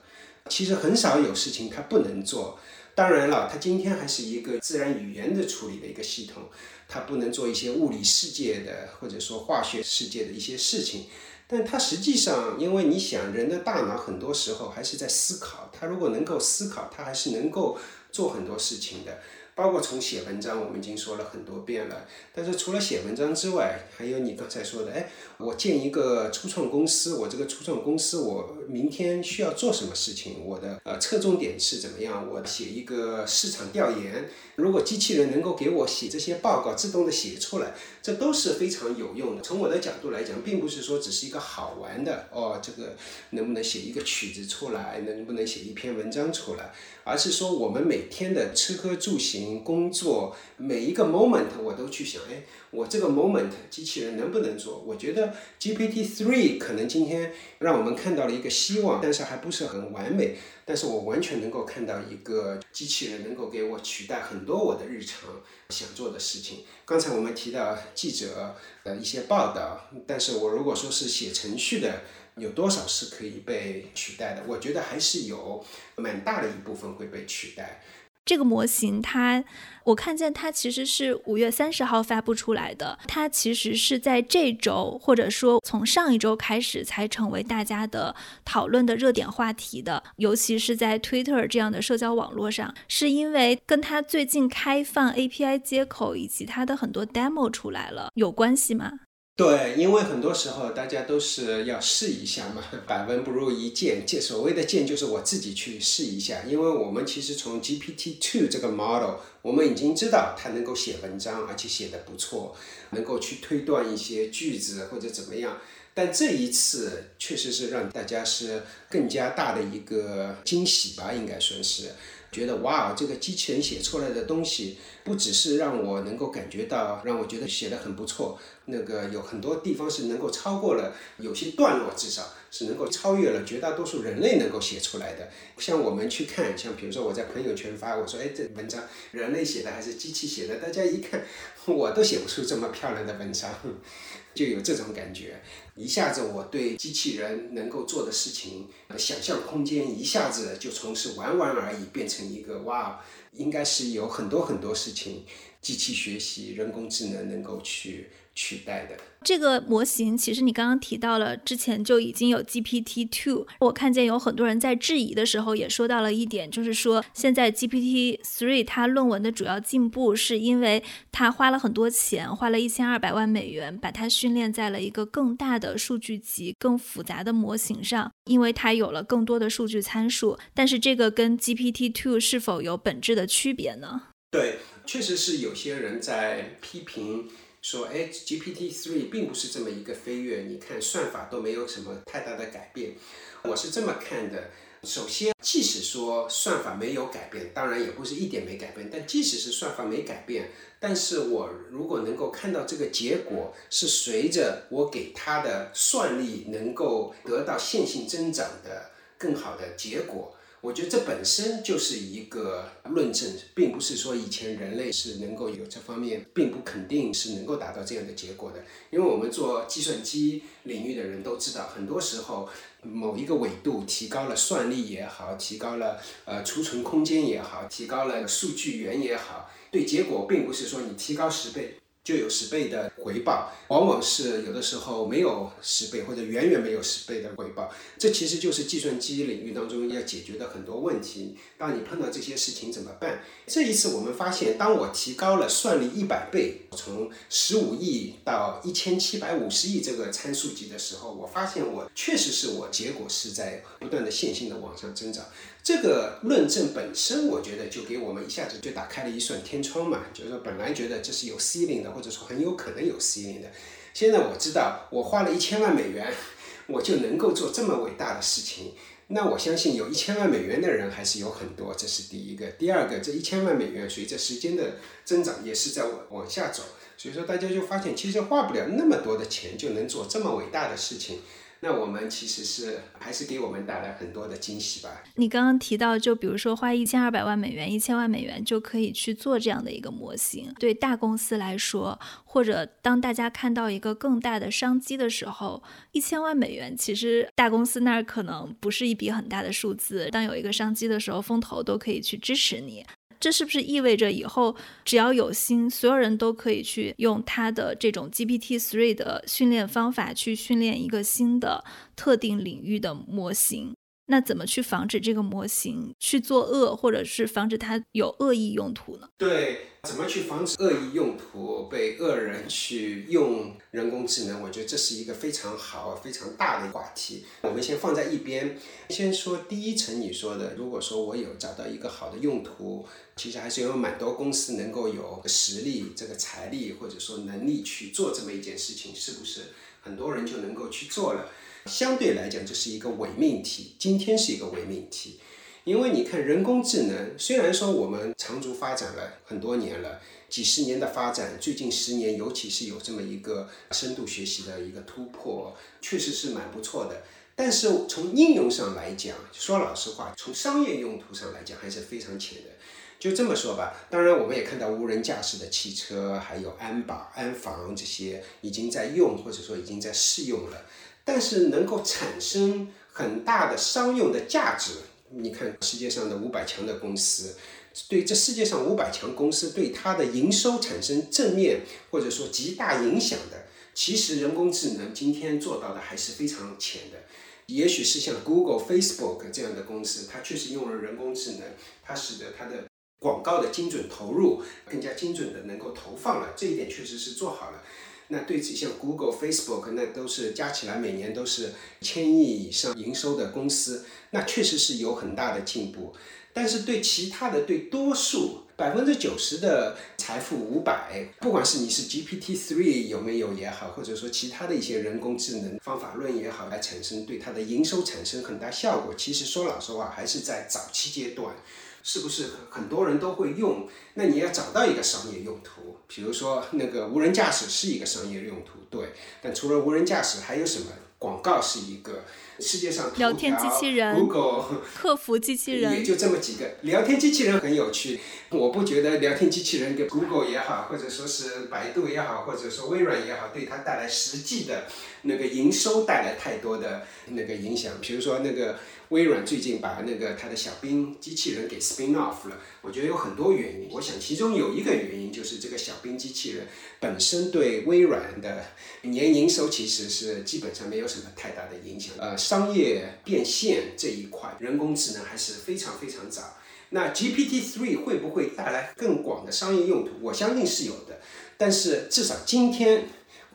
其实很少有事情它不能做，当然了，它今天还是一个自然语言的处理的一个系统，它不能做一些物理世界的或者说化学世界的一些事情，但它实际上，因为你想，人的大脑很多时候还是在思考，它如果能够思考，它还是能够做很多事情的。包括从写文章，我们已经说了很多遍了。但是除了写文章之外，还有你刚才说的，哎，我建一个初创公司，我这个初创公司，我明天需要做什么事情？我的呃侧重点是怎么样？我写一个市场调研，如果机器人能够给我写这些报告，自动的写出来，这都是非常有用的。从我的角度来讲，并不是说只是一个好玩的哦，这个能不能写一个曲子出来，能不能写一篇文章出来？而是说，我们每天的吃喝住行、工作每一个 moment，我都去想，哎，我这个 moment 机器人能不能做？我觉得 GPT three 可能今天让我们看到了一个希望，但是还不是很完美。但是我完全能够看到一个机器人能够给我取代很多我的日常想做的事情。刚才我们提到记者的一些报道，但是我如果说是写程序的。有多少是可以被取代的？我觉得还是有蛮大的一部分会被取代。这个模型，它我看见它其实是五月三十号发布出来的，它其实是在这周或者说从上一周开始才成为大家的讨论的热点话题的，尤其是在 Twitter 这样的社交网络上，是因为跟它最近开放 API 接口以及它的很多 demo 出来了有关系吗？对，因为很多时候大家都是要试一下嘛，百闻不如一见。见所谓的见，就是我自己去试一下。因为我们其实从 GPT two 这个 model，我们已经知道它能够写文章，而且写的不错，能够去推断一些句子或者怎么样。但这一次确实是让大家是更加大的一个惊喜吧，应该算是。觉得哇，这个机器人写出来的东西，不只是让我能够感觉到，让我觉得写的很不错，那个有很多地方是能够超过了，有些段落至少是能够超越了绝大多数人类能够写出来的。像我们去看，像比如说我在朋友圈发，我说哎，这文章人类写的还是机器写的？大家一看，我都写不出这么漂亮的文章。就有这种感觉，一下子我对机器人能够做的事情，想象空间一下子就从是玩玩而已，变成一个哇，应该是有很多很多事情，机器学习、人工智能能够去取代的。这个模型其实你刚刚提到了，之前就已经有 GPT Two。我看见有很多人在质疑的时候也说到了一点，就是说现在 GPT Three 它论文的主要进步是因为它花了很多钱，花了一千二百万美元，把它训练在了一个更大的数据集、更复杂的模型上，因为它有了更多的数据参数。但是这个跟 GPT Two 是否有本质的区别呢？对，确实是有些人在批评。说，哎，GPT three 并不是这么一个飞跃，你看算法都没有什么太大的改变。我是这么看的，首先，即使说算法没有改变，当然也不是一点没改变，但即使是算法没改变，但是我如果能够看到这个结果是随着我给它的算力能够得到线性增长的更好的结果。我觉得这本身就是一个论证，并不是说以前人类是能够有这方面，并不肯定是能够达到这样的结果的。因为我们做计算机领域的人都知道，很多时候某一个纬度提高了算力也好，提高了呃储存空间也好，提高了数据源也好，对结果并不是说你提高十倍。就有十倍的回报，往往是有的时候没有十倍或者远远没有十倍的回报。这其实就是计算机领域当中要解决的很多问题。当你碰到这些事情怎么办？这一次我们发现，当我提高了算力一百倍，从十五亿到一千七百五十亿这个参数级的时候，我发现我确实是我结果是在不断的线性的往上增长。这个论证本身，我觉得就给我们一下子就打开了一扇天窗嘛。就是说，本来觉得这是有 ceiling 的，或者说很有可能有 ceiling 的。现在我知道，我花了一千万美元，我就能够做这么伟大的事情。那我相信，有一千万美元的人还是有很多。这是第一个。第二个，这一千万美元随着时间的增长也是在往往下走。所以说，大家就发现，其实花不了那么多的钱就能做这么伟大的事情。那我们其实是还是给我们带来很多的惊喜吧。你刚刚提到，就比如说花一千二百万美元、一千万美元就可以去做这样的一个模型，对大公司来说，或者当大家看到一个更大的商机的时候，一千万美元其实大公司那儿可能不是一笔很大的数字。当有一个商机的时候，风投都可以去支持你。这是不是意味着以后只要有心，所有人都可以去用它的这种 GPT three 的训练方法去训练一个新的特定领域的模型？那怎么去防止这个模型去做恶，或者是防止它有恶意用途呢？对，怎么去防止恶意用途被恶人去用人工智能？我觉得这是一个非常好、非常大的话题。我们先放在一边，先说第一层你说的，如果说我有找到一个好的用途，其实还是有蛮多公司能够有实力、这个财力或者说能力去做这么一件事情，是不是很多人就能够去做了？相对来讲，这是一个伪命题。今天是一个伪命题，因为你看人工智能，虽然说我们长足发展了很多年了，几十年的发展，最近十年尤其是有这么一个深度学习的一个突破，确实是蛮不错的。但是从应用上来讲，说老实话，从商业用途上来讲，还是非常浅的。就这么说吧，当然我们也看到无人驾驶的汽车，还有安保、安防这些已经在用，或者说已经在试用了。但是能够产生很大的商用的价值，你看世界上的五百强的公司，对这世界上五百强公司对它的营收产生正面或者说极大影响的，其实人工智能今天做到的还是非常浅的。也许是像 Google、Facebook 这样的公司，它确实用了人工智能，它使得它的广告的精准投入更加精准的能够投放了，这一点确实是做好了。那对此，像 Google、Facebook，那都是加起来每年都是千亿以上营收的公司，那确实是有很大的进步。但是对其他的，对多数百分之九十的财富五百，不管是你是 GPT three 有没有也好，或者说其他的一些人工智能方法论也好，来产生对它的营收产生很大效果，其实说老实话，还是在早期阶段。是不是很多人都会用？那你要找到一个商业用途，比如说那个无人驾驶是一个商业用途，对。但除了无人驾驶，还有什么？广告是一个。世界上聊天机器人、Google 客服机器人，也就这么几个。聊天机器人很有趣，我不觉得聊天机器人给 Google 也好，或者说是百度也好，或者说微软也好，对它带来实际的那个营收带来太多的那个影响。比如说那个微软最近把那个它的小冰机器人给 spin off 了，我觉得有很多原因。我想其中有一个原因就是这个小冰机器人本身对微软的年营收其实是基本上没有什么太大的影响。呃，商业变现这一块，人工智能还是非常非常早。那 GPT three 会不会带来更广的商业用途？我相信是有的，但是至少今天。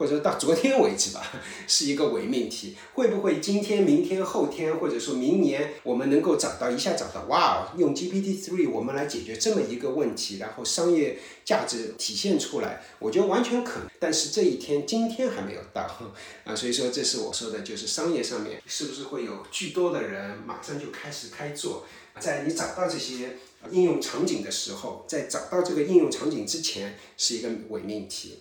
或者到昨天为止吧，[LAUGHS] 是一个伪命题。会不会今天、明天、后天，或者说明年，我们能够找到一下找到？哇哦，用 GPT three 我们来解决这么一个问题，然后商业价值体现出来，我觉得完全可能。但是这一天今天还没有到 [LAUGHS] 啊，所以说这是我说的，就是商业上面是不是会有巨多的人马上就开始开做？在你找到这些应用场景的时候，在找到这个应用场景之前，是一个伪命题。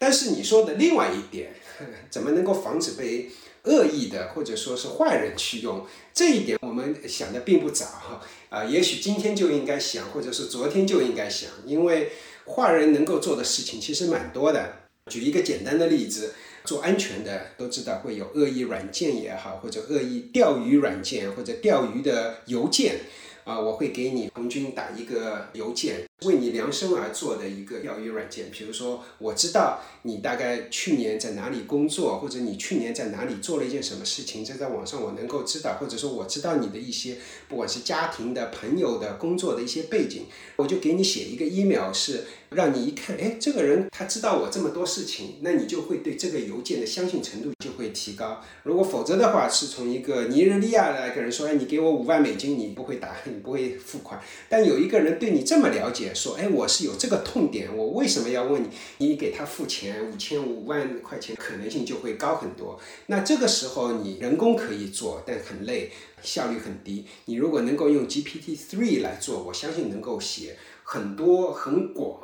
但是你说的另外一点，[LAUGHS] 怎么能够防止被恶意的或者说是坏人去用？这一点我们想的并不早哈啊，也许今天就应该想，或者是昨天就应该想，因为坏人能够做的事情其实蛮多的。举一个简单的例子，做安全的都知道会有恶意软件也好，或者恶意钓鱼软件或者钓鱼的邮件。啊，我会给你红军打一个邮件，为你量身而做的一个钓鱼软件。比如说，我知道你大概去年在哪里工作，或者你去年在哪里做了一件什么事情，这在网上我能够知道，或者说我知道你的一些，不管是家庭的、朋友的、工作的一些背景，我就给你写一个 email 是。让你一看，哎，这个人他知道我这么多事情，那你就会对这个邮件的相信程度就会提高。如果否则的话，是从一个尼日利亚的一个人说，哎，你给我五万美金，你不会打，你不会付款。但有一个人对你这么了解，说，哎，我是有这个痛点，我为什么要问你？你给他付钱五千五万块钱，可能性就会高很多。那这个时候你人工可以做，但很累，效率很低。你如果能够用 GPT three 来做，我相信能够写。很多很广，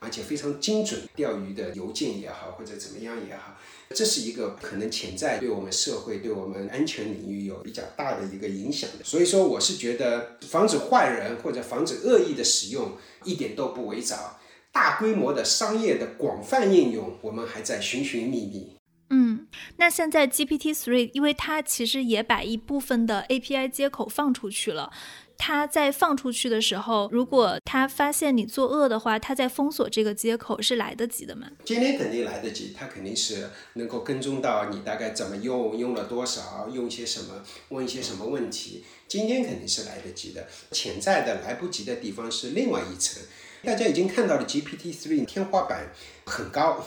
而且非常精准钓鱼的邮件也好，或者怎么样也好，这是一个可能潜在对我们社会、对我们安全领域有比较大的一个影响的。所以说，我是觉得防止坏人或者防止恶意的使用一点都不为早。大规模的商业的广泛应用，我们还在寻寻觅觅。嗯，那现在 GPT Three，因为它其实也把一部分的 API 接口放出去了。他在放出去的时候，如果他发现你作恶的话，他在封锁这个接口是来得及的吗？今天肯定来得及，他肯定是能够跟踪到你大概怎么用，用了多少，用些什么，问一些什么问题。今天肯定是来得及的，潜在的来不及的地方是另外一层。大家已经看到了 GPT three 天花板很高，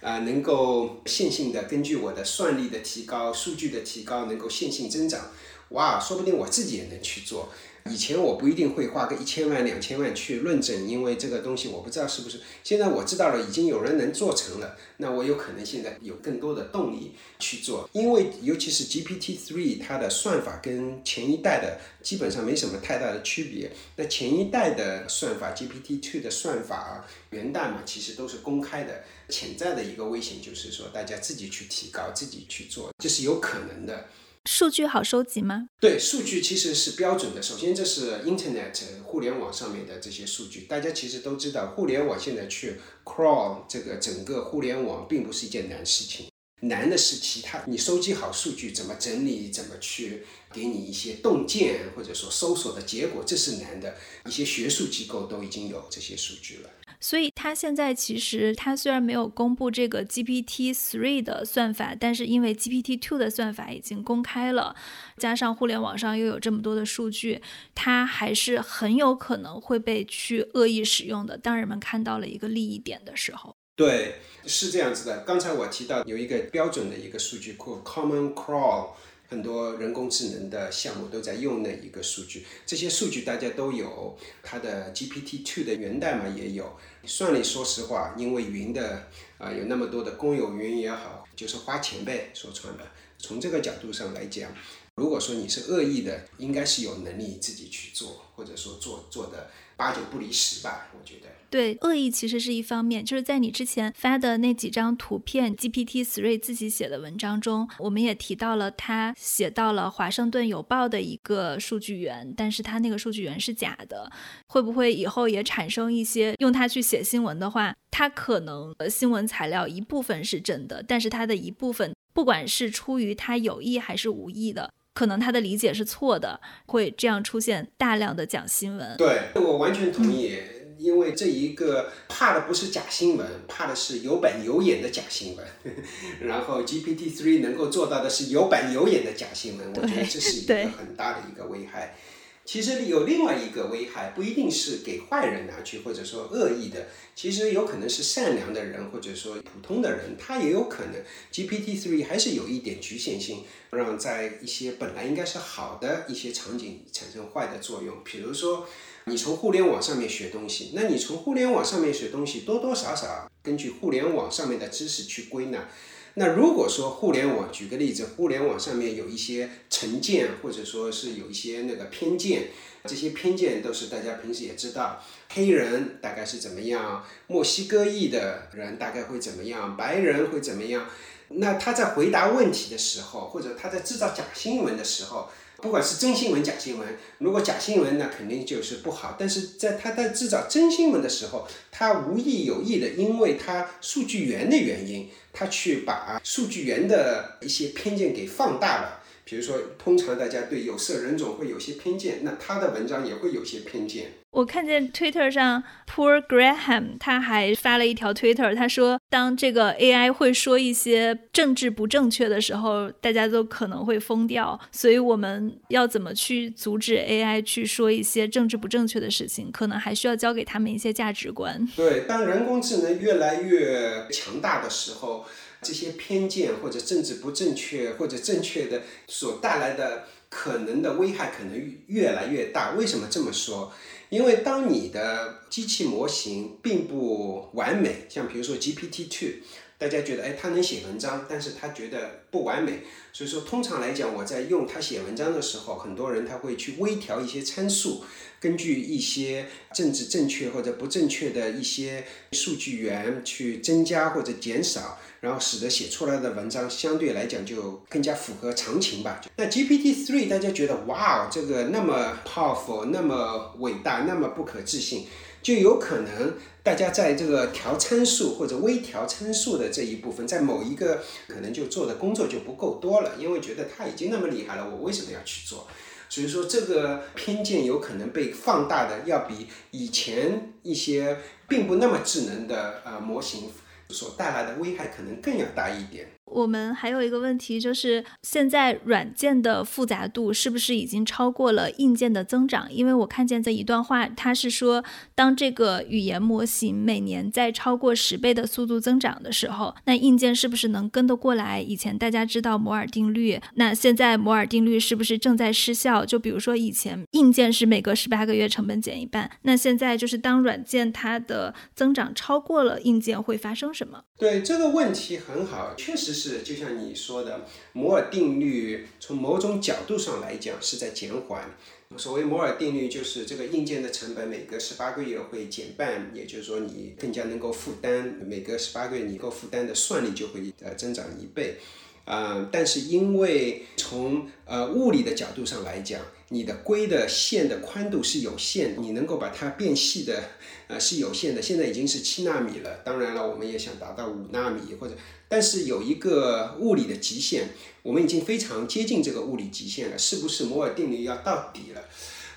啊，能够线性的根据我的算力的提高、数据的提高，能够线性增长。哇，说不定我自己也能去做。以前我不一定会花个一千万两千万去论证，因为这个东西我不知道是不是。现在我知道了，已经有人能做成了，那我有可能现在有更多的动力去做。因为尤其是 GPT three，它的算法跟前一代的基本上没什么太大的区别。那前一代的算法 GPT two 的算法源代码其实都是公开的。潜在的一个危险就是说，大家自己去提高，自己去做，这是有可能的。数据好收集吗？对，数据其实是标准的。首先，这是 Internet 互联网上面的这些数据，大家其实都知道，互联网现在去 crawl 这个整个互联网并不是一件难事情，难的是其他，你收集好数据怎么整理，怎么去给你一些洞见或者说搜索的结果，这是难的。一些学术机构都已经有这些数据了。所以它现在其实它虽然没有公布这个 GPT three 的算法，但是因为 GPT two 的算法已经公开了，加上互联网上又有这么多的数据，它还是很有可能会被去恶意使用的。当人们看到了一个利益点的时候，对，是这样子的。刚才我提到有一个标准的一个数据库 Common Crawl。很多人工智能的项目都在用那一个数据，这些数据大家都有，它的 GPT two 的源代码也有。算力，说实话，因为云的啊有那么多的公有云也好，就是花钱呗，说穿了。从这个角度上来讲，如果说你是恶意的，应该是有能力自己去做，或者说做做的。八九不离十吧，我觉得。对，恶意其实是一方面，就是在你之前发的那几张图片，GPT Three 自己写的文章中，我们也提到了他写到了华盛顿邮报的一个数据源，但是他那个数据源是假的。会不会以后也产生一些用它去写新闻的话，它可能新闻材料一部分是真的，但是它的一部分，不管是出于他有意还是无意的。可能他的理解是错的，会这样出现大量的假新闻。对我完全同意。因为这一个怕的不是假新闻，怕的是有板有眼的假新闻。[LAUGHS] 然后 GPT three 能够做到的是有板有眼的假新闻，我觉得这是一个很大的一个危害。其实有另外一个危害，不一定是给坏人拿去，或者说恶意的，其实有可能是善良的人，或者说普通的人，他也有可能 GPT three 还是有一点局限性，让在一些本来应该是好的一些场景产生坏的作用，比如说。你从互联网上面学东西，那你从互联网上面学东西，多多少少根据互联网上面的知识去归纳。那如果说互联网，举个例子，互联网上面有一些成见，或者说是有一些那个偏见，这些偏见都是大家平时也知道，黑人大概是怎么样，墨西哥裔的人大概会怎么样，白人会怎么样。那他在回答问题的时候，或者他在制造假新闻的时候。不管是真新闻、假新闻，如果假新闻那肯定就是不好。但是在他在制造真新闻的时候，他无意有意的，因为他数据源的原因，他去把数据源的一些偏见给放大了。比如说，通常大家对有色人种会有些偏见，那他的文章也会有些偏见。我看见 Twitter 上 Poor Graham 他还发了一条 Twitter，他说，当这个 AI 会说一些政治不正确的时候，大家都可能会疯掉。所以我们要怎么去阻止 AI 去说一些政治不正确的事情？可能还需要教给他们一些价值观。对，当人工智能越来越强大的时候。这些偏见或者政治不正确或者正确的所带来的可能的危害可能越来越大。为什么这么说？因为当你的机器模型并不完美，像比如说 GPT Two，大家觉得哎他能写文章，但是他觉得不完美。所以说通常来讲，我在用它写文章的时候，很多人他会去微调一些参数。根据一些政治正确或者不正确的一些数据源去增加或者减少，然后使得写出来的文章相对来讲就更加符合常情吧。那 GPT three 大家觉得哇哦，这个那么 powerful，那么伟大，那么不可置信，就有可能大家在这个调参数或者微调参数的这一部分，在某一个可能就做的工作就不够多了，因为觉得它已经那么厉害了，我为什么要去做？所以说，这个偏见有可能被放大的，要比以前一些并不那么智能的呃模型所带来的危害可能更要大一点。我们还有一个问题，就是现在软件的复杂度是不是已经超过了硬件的增长？因为我看见这一段话，它是说，当这个语言模型每年在超过十倍的速度增长的时候，那硬件是不是能跟得过来？以前大家知道摩尔定律，那现在摩尔定律是不是正在失效？就比如说以前硬件是每隔十八个月成本减一半，那现在就是当软件它的增长超过了硬件，会发生什么？对这个问题很好，确实。是，就像你说的，摩尔定律从某种角度上来讲是在减缓。所谓摩尔定律，就是这个硬件的成本每隔十八个月会减半，也就是说你更加能够负担，每隔十八个月你够负担的算力就会呃增长一倍。啊，但是因为从呃物理的角度上来讲，你的硅的线的宽度是有限，你能够把它变细的呃是有限的。现在已经是七纳米了，当然了，我们也想达到五纳米或者。但是有一个物理的极限，我们已经非常接近这个物理极限了。是不是摩尔定律要到底了？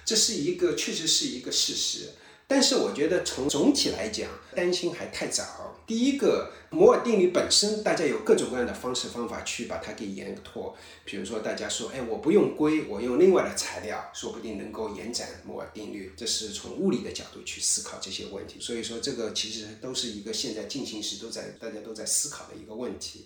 这是一个确实是一个事实。但是我觉得从总体来讲，担心还太早。第一个，摩尔定律本身，大家有各种各样的方式方法去把它给延拓。比如说，大家说，哎，我不用硅，我用另外的材料，说不定能够延展摩尔定律。这是从物理的角度去思考这些问题。所以说，这个其实都是一个现在进行时都在大家都在思考的一个问题。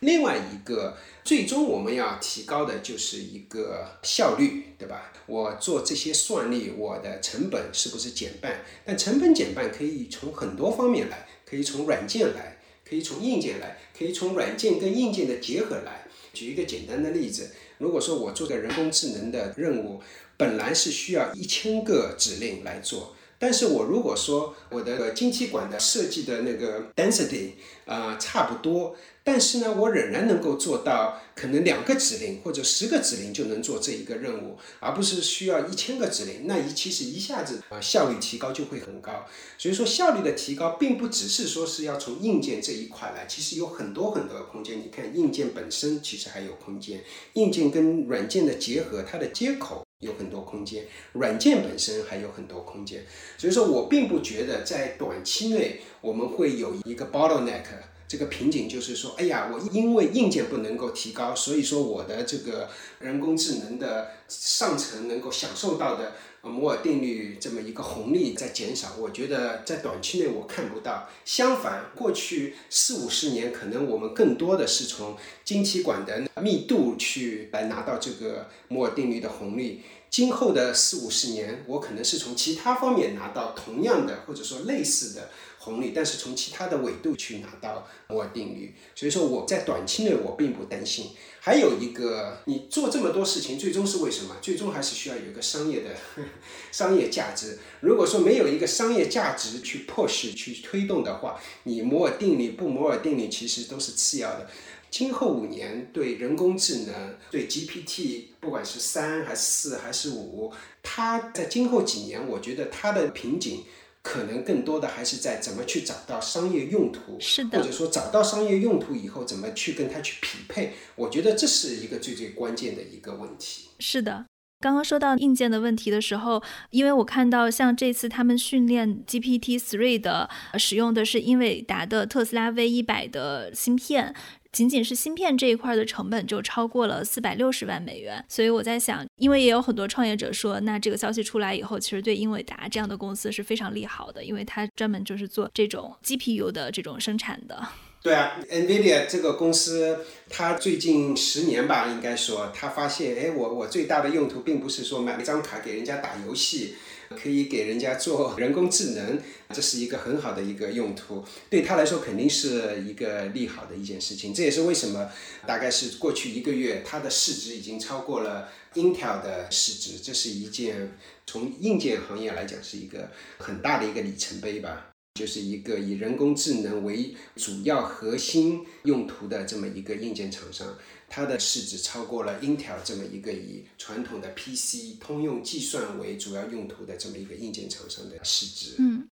另外一个，最终我们要提高的就是一个效率，对吧？我做这些算力，我的成本是不是减半？但成本减半可以从很多方面来。可以从软件来，可以从硬件来，可以从软件跟硬件的结合来。举一个简单的例子，如果说我做的人工智能的任务，本来是需要一千个指令来做，但是我如果说我的晶体管的设计的那个 density 啊差不多。但是呢，我仍然能够做到可能两个指令或者十个指令就能做这一个任务，而不是需要一千个指令。那一其实一下子啊效率提高就会很高。所以说效率的提高并不只是说是要从硬件这一块来，其实有很多很多的空间。你看硬件本身其实还有空间，硬件跟软件的结合，它的接口。有很多空间，软件本身还有很多空间，所以说我并不觉得在短期内我们会有一个 bottleneck 这个瓶颈，就是说，哎呀，我因为硬件不能够提高，所以说我的这个人工智能的上层能够享受到的。摩尔定律这么一个红利在减少，我觉得在短期内我看不到。相反，过去四五十年，可能我们更多的是从晶体管的密度去来拿到这个摩尔定律的红利。今后的四五十年，我可能是从其他方面拿到同样的或者说类似的。红利，但是从其他的纬度去拿到摩尔定律，所以说我在短期内我并不担心。还有一个，你做这么多事情，最终是为什么？最终还是需要有一个商业的 [LAUGHS] 商业价值。如果说没有一个商业价值去迫使去推动的话，你摩尔定律不摩尔定律其实都是次要的。今后五年对人工智能，对 GPT，不管是三还是四还是五，它在今后几年，我觉得它的瓶颈。可能更多的还是在怎么去找到商业用途，是的，或者说找到商业用途以后，怎么去跟它去匹配？我觉得这是一个最最关键的一个问题。是的，刚刚说到硬件的问题的时候，因为我看到像这次他们训练 GPT Three 的使用的是英伟达的特斯拉 V 一百的芯片。仅仅是芯片这一块的成本就超过了四百六十万美元，所以我在想，因为也有很多创业者说，那这个消息出来以后，其实对英伟达这样的公司是非常利好的，因为它专门就是做这种 GPU 的这种生产的。对啊，NVIDIA 这个公司，它最近十年吧，应该说，它发现，哎，我我最大的用途并不是说买一张卡给人家打游戏。可以给人家做人工智能，[LAUGHS] 这是一个很好的一个用途，对他来说肯定是一个利好的一件事情。这也是为什么，大概是过去一个月，它的市值已经超过了 Intel 的市值，这是一件从硬件行业来讲是一个很大的一个里程碑吧。就是一个以人工智能为主要核心用途的这么一个硬件厂商。它的市值超过了 Intel 这么一个以传统的 PC 通用计算为主要用途的这么一个硬件厂商的市值。嗯。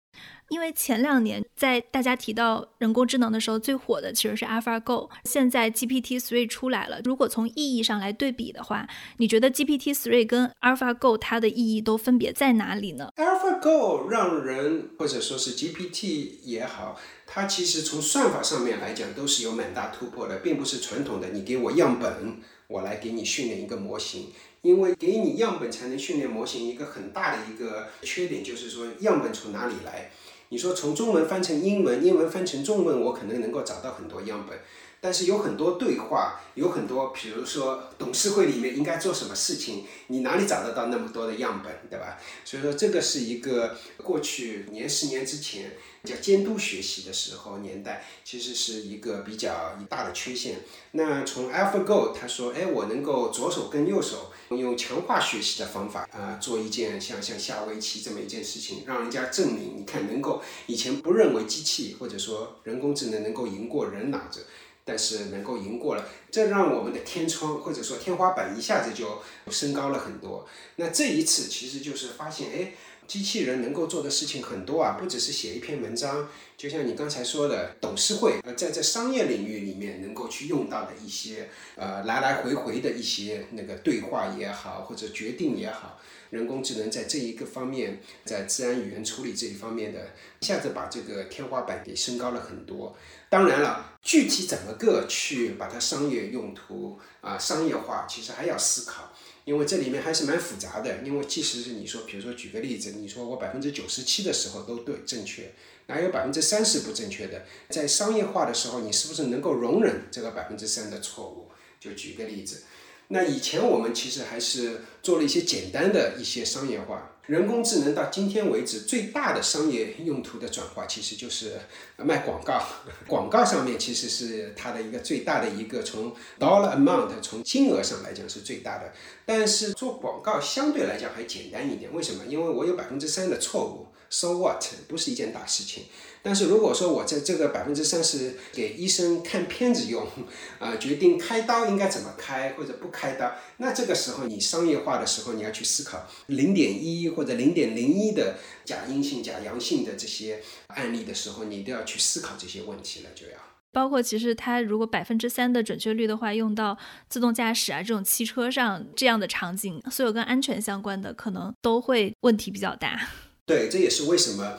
因为前两年在大家提到人工智能的时候，最火的其实是 AlphaGo。现在 GPT-3 出来了，如果从意义上来对比的话，你觉得 GPT-3 跟 AlphaGo 它的意义都分别在哪里呢？AlphaGo 让人或者说是 GPT 也好，它其实从算法上面来讲都是有蛮大突破的，并不是传统的你给我样本，我来给你训练一个模型。因为给你样本才能训练模型，一个很大的一个缺点就是说样本从哪里来？你说从中文翻成英文，英文翻成中文，我可能能够找到很多样本，但是有很多对话，有很多，比如说董事会里面应该做什么事情，你哪里找得到那么多的样本，对吧？所以说这个是一个过去年十年之前叫监督学习的时候年代，其实是一个比较大的缺陷。那从 AlphaGo 他说，哎，我能够左手跟右手。用强化学习的方法啊，做一件像像下围棋这么一件事情，让人家证明，你看能够以前不认为机器或者说人工智能能够赢过人脑子，但是能够赢过了，这让我们的天窗或者说天花板一下子就升高了很多。那这一次其实就是发现，哎。机器人能够做的事情很多啊，不只是写一篇文章，就像你刚才说的，董事会呃，在这商业领域里面能够去用到的一些呃来来回回的一些那个对话也好，或者决定也好，人工智能在这一个方面，在自然语言处理这一方面的，一下子把这个天花板给升高了很多。当然了，具体怎么个去把它商业用途啊商业化，其实还要思考。因为这里面还是蛮复杂的，因为即使是你说，比如说举个例子，你说我百分之九十七的时候都对正确，哪有百分之三十不正确的？在商业化的时候，你是不是能够容忍这个百分之三的错误？就举个例子，那以前我们其实还是做了一些简单的一些商业化，人工智能到今天为止最大的商业用途的转化，其实就是卖广告。[LAUGHS] 广告上面其实是它的一个最大的一个从 dollar amount 从金额上来讲是最大的。但是做广告相对来讲还简单一点，为什么？因为我有百分之三的错误，so what 不是一件大事情。但是如果说我在这个百分之三十给医生看片子用，[LAUGHS] 啊，决定开刀应该怎么开或者不开刀，那这个时候你商业化的时候，你要去思考零点一或者零点零一的假阴性、假阳性的这些案例的时候，你都要去思考这些问题了，就要。包括其实它如果百分之三的准确率的话，用到自动驾驶啊这种汽车上这样的场景，所有跟安全相关的可能都会问题比较大。对，这也是为什么。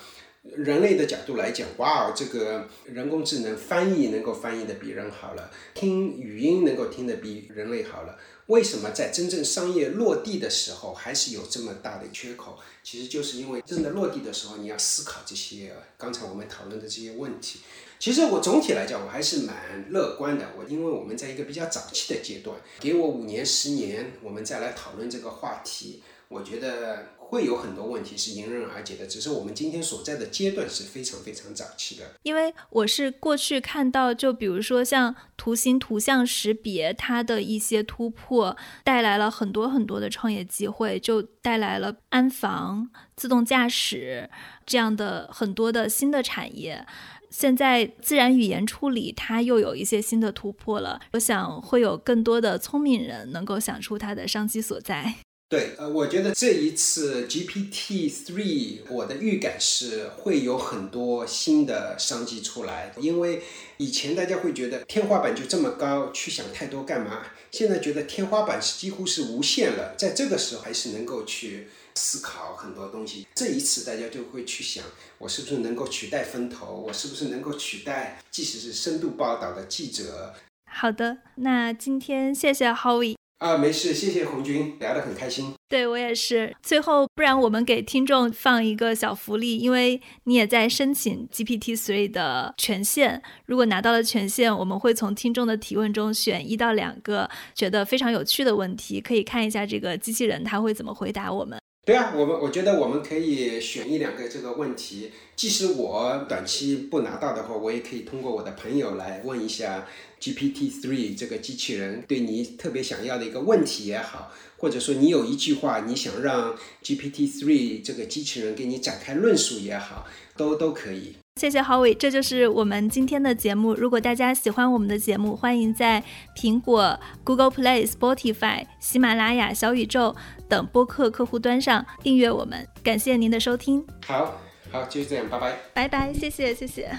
人类的角度来讲，哇，这个人工智能翻译能够翻译的比人好了，听语音能够听得比人类好了。为什么在真正商业落地的时候还是有这么大的缺口？其实就是因为真的落地的时候，你要思考这些刚才我们讨论的这些问题。其实我总体来讲，我还是蛮乐观的。我因为我们在一个比较早期的阶段，给我五年、十年，我们再来讨论这个话题，我觉得。会有很多问题是迎刃而解的，只是我们今天所在的阶段是非常非常早期的。因为我是过去看到，就比如说像图形图像识别，它的一些突破带来了很多很多的创业机会，就带来了安防、自动驾驶这样的很多的新的产业。现在自然语言处理它又有一些新的突破了，我想会有更多的聪明人能够想出它的商机所在。对，呃，我觉得这一次 GPT three，我的预感是会有很多新的商机出来。因为以前大家会觉得天花板就这么高，去想太多干嘛？现在觉得天花板是几乎是无限了，在这个时候还是能够去思考很多东西。这一次大家就会去想，我是不是能够取代风投？我是不是能够取代，即使是深度报道的记者？好的，那今天谢谢 Howie。啊，没事，谢谢红军，聊得很开心。对我也是。最后，不然我们给听众放一个小福利，因为你也在申请 GPT Three 的权限。如果拿到了权限，我们会从听众的提问中选一到两个觉得非常有趣的问题，可以看一下这个机器人它会怎么回答我们。对啊，我们我觉得我们可以选一两个这个问题，即使我短期不拿到的话，我也可以通过我的朋友来问一下。GPT Three 这个机器人对你特别想要的一个问题也好，或者说你有一句话你想让 GPT Three 这个机器人给你展开论述也好，都都可以。谢谢郝伟，这就是我们今天的节目。如果大家喜欢我们的节目，欢迎在苹果、Google Play、Spotify、喜马拉雅、小宇宙等播客客户端上订阅我们。感谢您的收听。好，好，就是这样，拜拜。拜拜，谢谢，谢谢。